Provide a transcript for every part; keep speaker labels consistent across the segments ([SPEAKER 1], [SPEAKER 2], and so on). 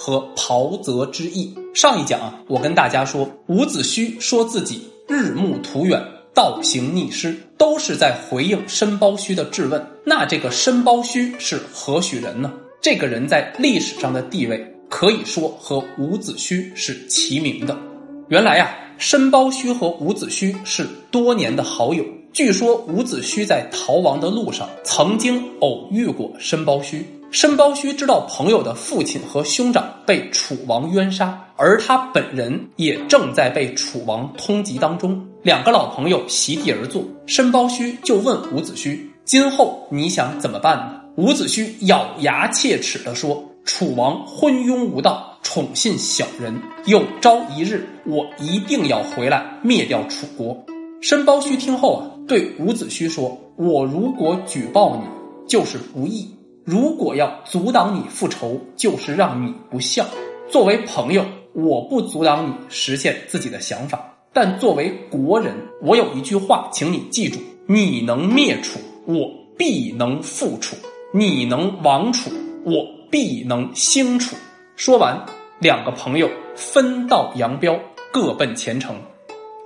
[SPEAKER 1] 和“袍泽之意”。上一讲啊，我跟大家说，伍子胥说自己日暮途远，道行逆施，都是在回应申包胥的质问。那这个申包胥是何许人呢？这个人在历史上的地位可以说和伍子胥是齐名的。原来呀，申包胥和伍子胥是多年的好友。据说伍子胥在逃亡的路上曾经偶遇过申包胥。申包胥知道朋友的父亲和兄长被楚王冤杀，而他本人也正在被楚王通缉当中。两个老朋友席地而坐，申包胥就问伍子胥：“今后你想怎么办呢？”伍子胥咬牙切齿地说：“楚王昏庸无道，宠信小人，有朝一日我一定要回来灭掉楚国。”申包胥听后啊，对伍子胥说：“我如果举报你，就是不义；如果要阻挡你复仇，就是让你不孝。作为朋友，我不阻挡你实现自己的想法，但作为国人，我有一句话，请你记住：你能灭楚，我必能复楚；你能亡楚，我必能兴楚。”说完，两个朋友分道扬镳，各奔前程。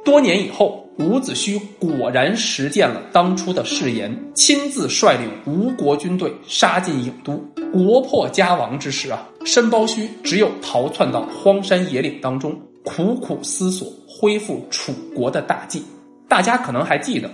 [SPEAKER 1] 多年以后，伍子胥果然实践了当初的誓言，亲自率领吴国军队杀进郢都。国破家亡之时啊，申包胥只有逃窜到荒山野岭当中，苦苦思索恢复楚国的大计。大家可能还记得，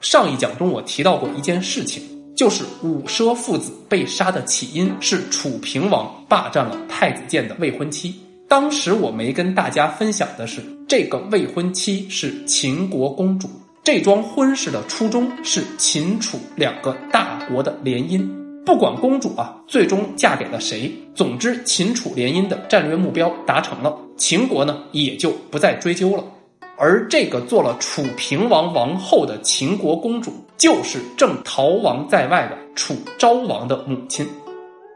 [SPEAKER 1] 上一讲中我提到过一件事情，就是伍奢父子被杀的起因是楚平王霸占了太子建的未婚妻。当时我没跟大家分享的是，这个未婚妻是秦国公主。这桩婚事的初衷是秦楚两个大国的联姻。不管公主啊最终嫁给了谁，总之秦楚联姻的战略目标达成了，秦国呢也就不再追究了。而这个做了楚平王王后的秦国公主，就是正逃亡在外的楚昭王的母亲。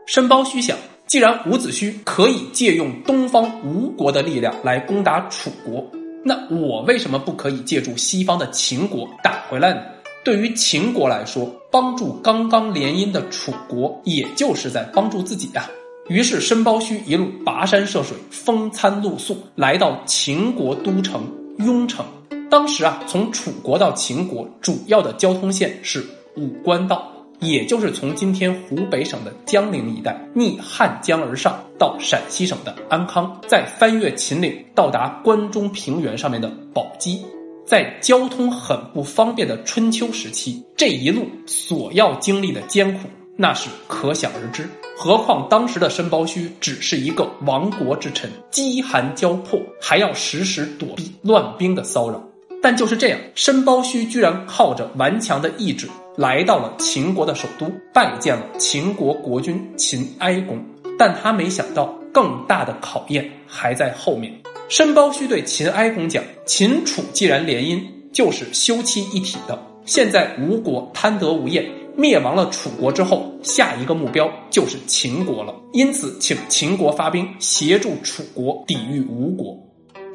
[SPEAKER 1] 申包胥想。既然伍子胥可以借用东方吴国的力量来攻打楚国，那我为什么不可以借助西方的秦国打回来呢？对于秦国来说，帮助刚刚联姻的楚国，也就是在帮助自己呀。于是申包胥一路跋山涉水，风餐露宿，来到秦国都城雍城。当时啊，从楚国到秦国主要的交通线是武关道。也就是从今天湖北省的江陵一带逆汉江而上，到陕西省的安康，再翻越秦岭到达关中平原上面的宝鸡，在交通很不方便的春秋时期，这一路所要经历的艰苦，那是可想而知。何况当时的申包胥只是一个亡国之臣，饥寒交迫，还要时时躲避乱兵的骚扰。但就是这样，申包胥居然靠着顽强的意志。来到了秦国的首都，拜见了秦国国君秦哀公，但他没想到更大的考验还在后面。申包胥对秦哀公讲：“秦楚既然联姻，就是休戚一体的。现在吴国贪得无厌，灭亡了楚国之后，下一个目标就是秦国了。因此，请秦国发兵协助楚国抵御吴国。”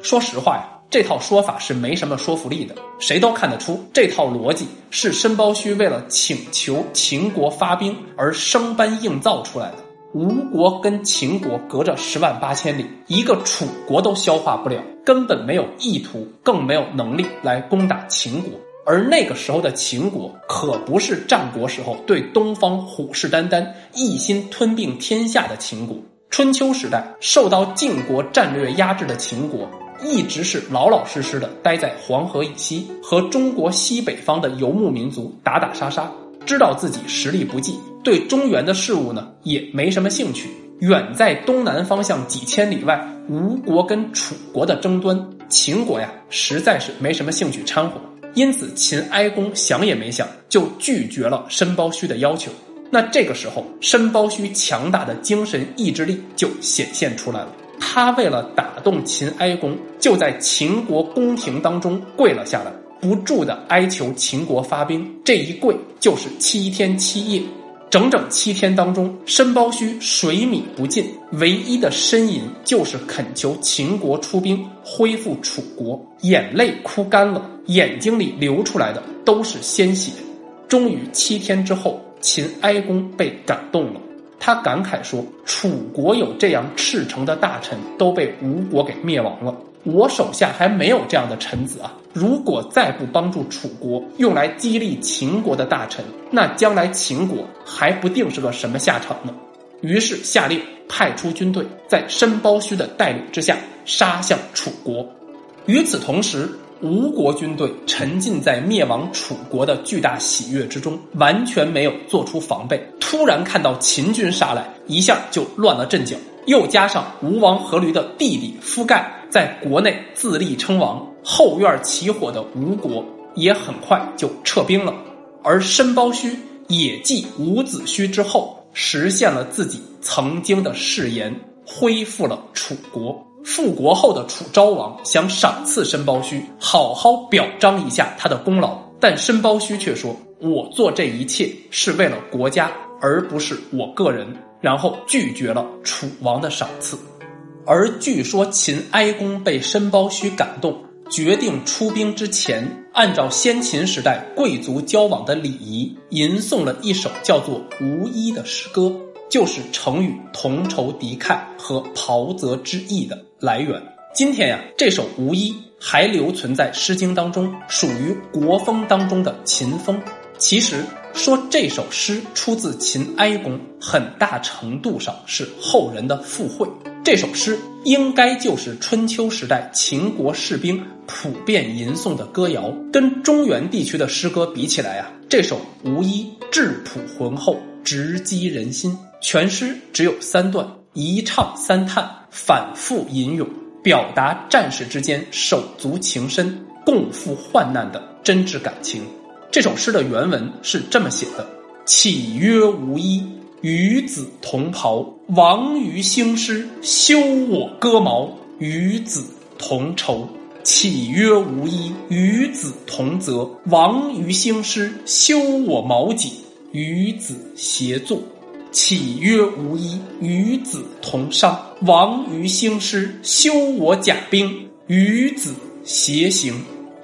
[SPEAKER 1] 说实话呀。这套说法是没什么说服力的，谁都看得出这套逻辑是申包胥为了请求秦国发兵而生搬硬造出来的。吴国跟秦国隔着十万八千里，一个楚国都消化不了，根本没有意图，更没有能力来攻打秦国。而那个时候的秦国可不是战国时候对东方虎视眈眈、一心吞并天下的秦国。春秋时代受到晋国战略压制的秦国。一直是老老实实的待在黄河以西，和中国西北方的游牧民族打打杀杀，知道自己实力不济，对中原的事物呢也没什么兴趣。远在东南方向几千里外，吴国跟楚国的争端，秦国呀实在是没什么兴趣掺和。因此，秦哀公想也没想就拒绝了申包胥的要求。那这个时候，申包胥强大的精神意志力就显现出来了。他为了打动秦哀公，就在秦国宫廷当中跪了下来，不住的哀求秦国发兵。这一跪就是七天七夜，整整七天当中，申包胥水米不进，唯一的呻吟就是恳求秦国出兵恢复楚国，眼泪哭干了，眼睛里流出来的都是鲜血。终于七天之后，秦哀公被感动了。他感慨说：“楚国有这样赤诚的大臣，都被吴国给灭亡了。我手下还没有这样的臣子啊！如果再不帮助楚国，用来激励秦国的大臣，那将来秦国还不定是个什么下场呢？”于是下令派出军队，在申包胥的带领之下杀向楚国。与此同时，吴国军队沉浸在灭亡楚国的巨大喜悦之中，完全没有做出防备。突然看到秦军杀来，一下就乱了阵脚。又加上吴王阖闾的弟弟夫盖在国内自立称王，后院起火的吴国也很快就撤兵了。而申包胥也继伍子胥之后，实现了自己曾经的誓言，恢复了楚国。复国后的楚昭王想赏赐申包胥，好好表彰一下他的功劳，但申包胥却说：“我做这一切是为了国家，而不是我个人。”然后拒绝了楚王的赏赐。而据说秦哀公被申包胥感动，决定出兵之前，按照先秦时代贵族交往的礼仪，吟诵了一首叫做《无衣》的诗歌。就是成语“同仇敌忾”和“袍泽之意”的来源。今天呀，这首《无衣》还留存在《诗经》当中，属于国风当中的秦风。其实说这首诗出自秦哀公，很大程度上是后人的附会。这首诗应该就是春秋时代秦国士兵普遍吟诵的歌谣。跟中原地区的诗歌比起来啊，这首《无衣》质朴浑厚，直击人心。全诗只有三段，一唱三叹，反复吟咏，表达战士之间手足情深、共赴患难的真挚感情。这首诗的原文是这么写的：“岂曰无衣，与子同袍。王于兴师，修我戈矛，与子同仇。岂曰无衣，与子同泽。王于兴师，修我矛戟，与子协作。”岂曰无衣，与子同伤。王于兴师，修我甲兵，与子偕行。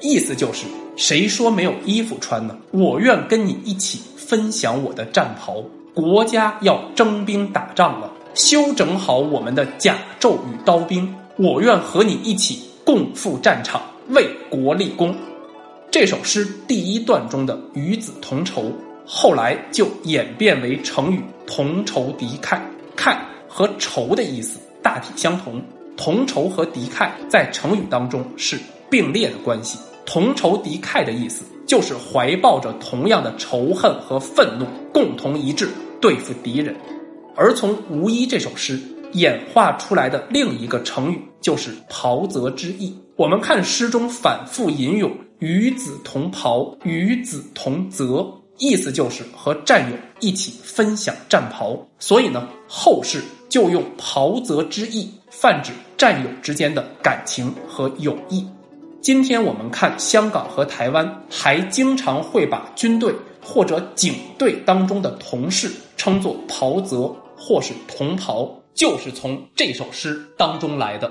[SPEAKER 1] 意思就是，谁说没有衣服穿呢？我愿跟你一起分享我的战袍。国家要征兵打仗了，修整好我们的甲胄与刀兵，我愿和你一起共赴战场，为国立功。这首诗第一段中的“与子同仇”。后来就演变为成语“同仇敌忾”，“忾”和“仇”的意思大体相同，“同仇”和“敌忾”在成语当中是并列的关系。“同仇敌忾”的意思就是怀抱着同样的仇恨和愤怒，共同一致对付敌人。而从《无衣》这首诗演化出来的另一个成语就是“袍泽之意”。我们看诗中反复吟咏“与子同袍，与子同泽”。意思就是和战友一起分享战袍，所以呢，后世就用袍泽之意泛指战友之间的感情和友谊。今天我们看香港和台湾，还经常会把军队或者警队当中的同事称作袍泽或是同袍，就是从这首诗当中来的。